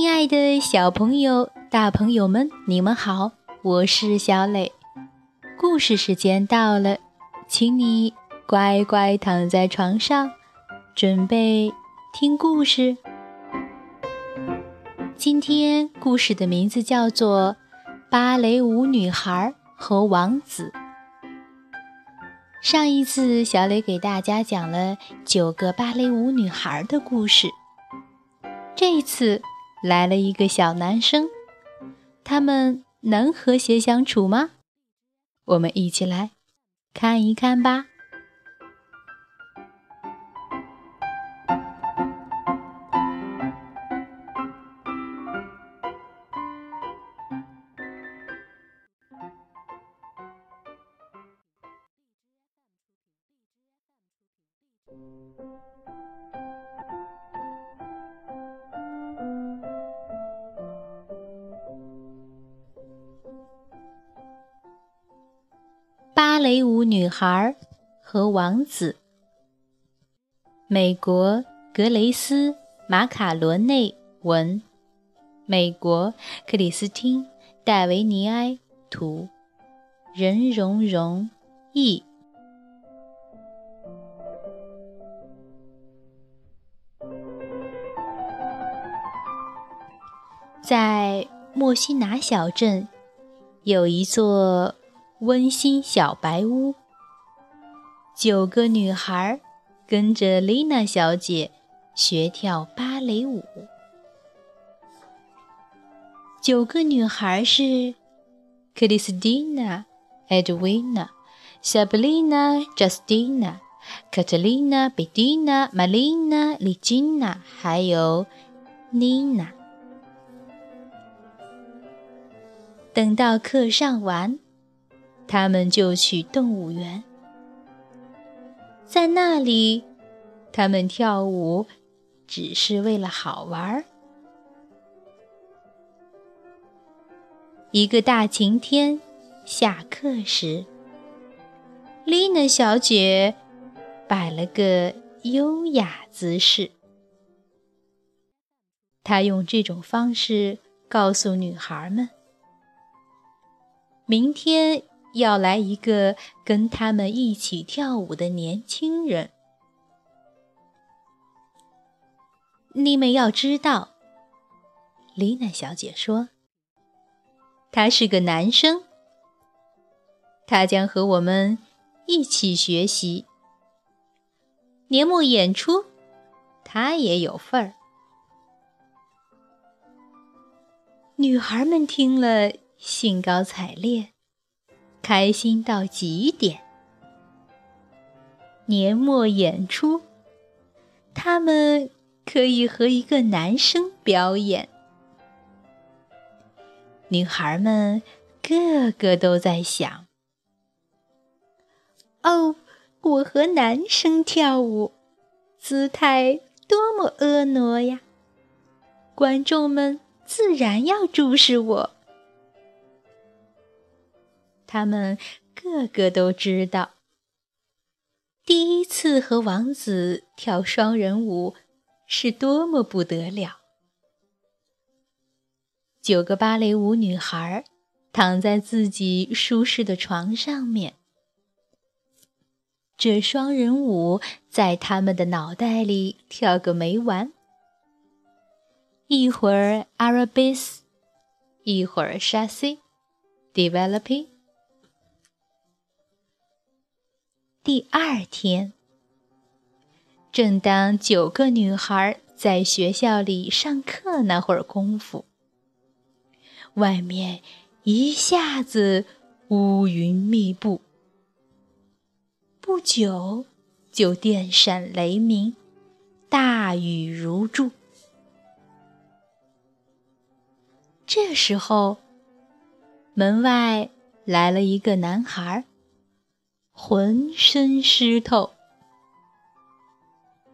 亲爱的小朋友、大朋友们，你们好，我是小磊。故事时间到了，请你乖乖躺在床上，准备听故事。今天故事的名字叫做《芭蕾舞女孩和王子》。上一次，小磊给大家讲了九个芭蕾舞女孩的故事。这一次来了一个小男生，他们能和谐相处吗？我们一起来看一看吧。蕾舞女孩和王子。美国格雷斯·马卡罗内文，美国克里斯汀·戴维尼埃图，任荣荣译。在莫西拿小镇，有一座温馨小白屋。九个女孩跟着丽娜小姐学跳芭蕾舞。九个女孩是克里斯蒂娜、艾德维娜、萨布丽娜、贾斯蒂娜、卡特琳娜、贝蒂娜、玛丽娜、丽金娜，还有妮娜。等到课上完，他们就去动物园。在那里，他们跳舞只是为了好玩儿。一个大晴天，下课时，丽娜小姐摆了个优雅姿势。她用这种方式告诉女孩们。明天要来一个跟他们一起跳舞的年轻人。你们要知道，丽娜小姐说，他是个男生，他将和我们一起学习。年末演出，他也有份儿。女孩们听了。兴高采烈，开心到极点。年末演出，他们可以和一个男生表演。女孩们个个都在想：“哦，我和男生跳舞，姿态多么婀娜呀！观众们自然要注视我。”他们个个都知道，第一次和王子跳双人舞是多么不得了。九个芭蕾舞女孩躺在自己舒适的床上面，这双人舞在他们的脑袋里跳个没完。一会儿 Arabes，一会儿 Chasse，Developing。第二天，正当九个女孩在学校里上课那会儿功夫，外面一下子乌云密布，不久就电闪雷鸣，大雨如注。这时候，门外来了一个男孩。浑身湿透，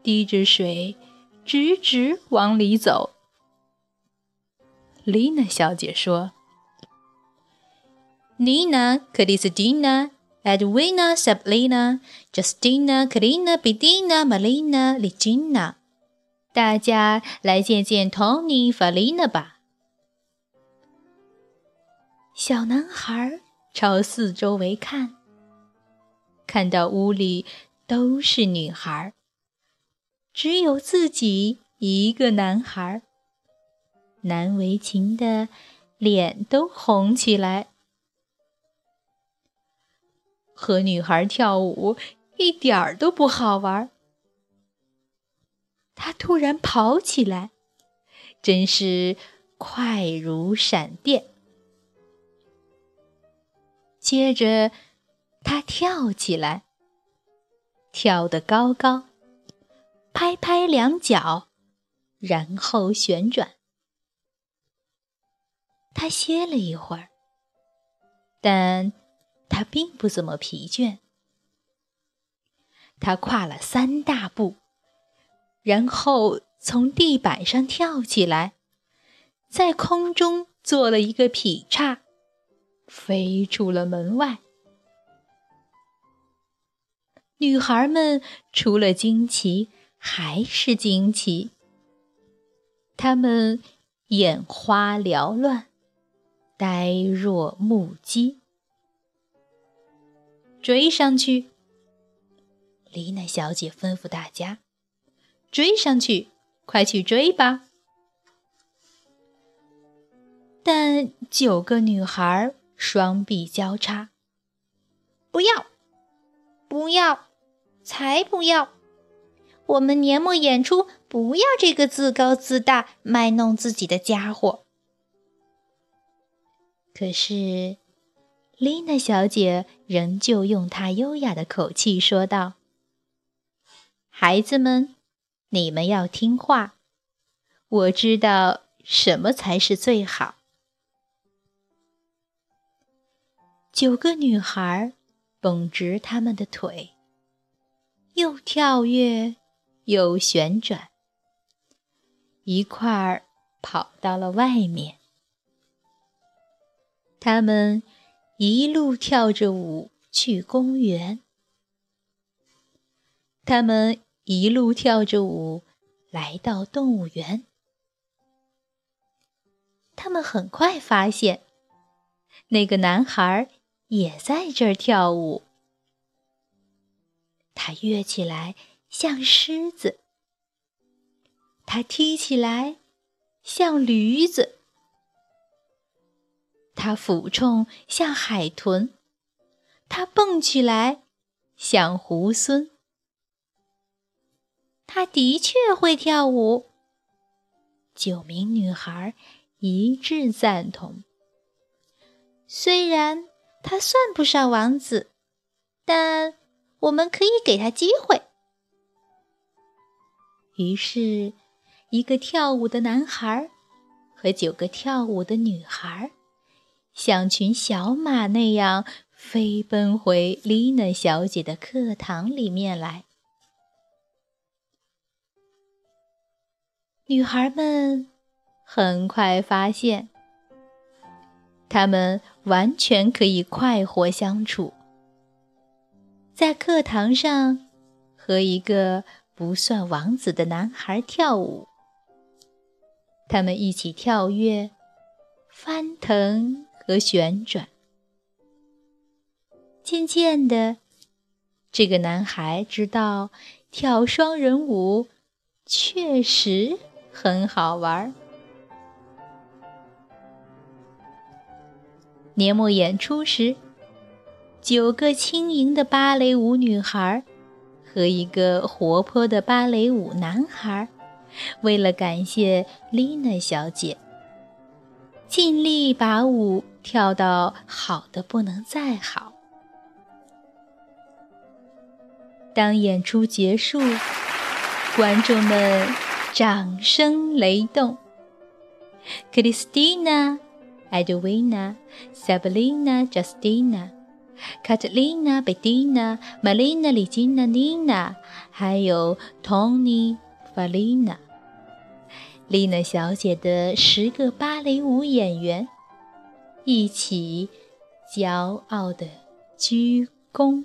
滴着水，直直往里走。丽娜小姐说：“Nina, Kristina, Edwina, Sabrina, Justina, Karina, Bettina, Marina, Regina，大家来见见 Tony、Farina 吧。小男孩朝四周围看，看到屋里都是女孩，只有自己一个男孩，难为情的脸都红起来。和女孩跳舞一点儿都不好玩。他突然跑起来，真是快如闪电。接着，他跳起来，跳得高高，拍拍两脚，然后旋转。他歇了一会儿，但他并不怎么疲倦。他跨了三大步。然后从地板上跳起来，在空中做了一个劈叉，飞出了门外。女孩们除了惊奇还是惊奇，她们眼花缭乱，呆若木鸡。追上去！丽娜小姐吩咐大家。追上去，快去追吧！但九个女孩双臂交叉，不要，不要，才不要！我们年末演出不要这个自高自大、卖弄自己的家伙。可是，丽娜小姐仍旧用她优雅的口气说道：“孩子们。”你们要听话，我知道什么才是最好。九个女孩绷直他们的腿，又跳跃又旋转，一块儿跑到了外面。他们一路跳着舞去公园。他们。一路跳着舞，来到动物园。他们很快发现，那个男孩也在这儿跳舞。他跃起来像狮子，他踢起来像驴子，他俯冲像海豚，他蹦起来像猢狲。它的确会跳舞。九名女孩一致赞同。虽然他算不上王子，但我们可以给他机会。于是，一个跳舞的男孩和九个跳舞的女孩，像群小马那样飞奔回丽娜小姐的课堂里面来。女孩们很快发现，他们完全可以快活相处，在课堂上和一个不算王子的男孩跳舞。他们一起跳跃、翻腾和旋转。渐渐的，这个男孩知道跳双人舞确实。很好玩。年末演出时，九个轻盈的芭蕾舞女孩和一个活泼的芭蕾舞男孩，为了感谢丽娜小姐，尽力把舞跳到好的不能再好。当演出结束，观众们。掌声雷动。Christina, Edwina, Sabrina, Justina, Catalina, Bettina, Marina, l i g i n a Nina，还有 Tony, Valina。丽娜小姐的十个芭蕾舞演员一起骄傲地鞠躬。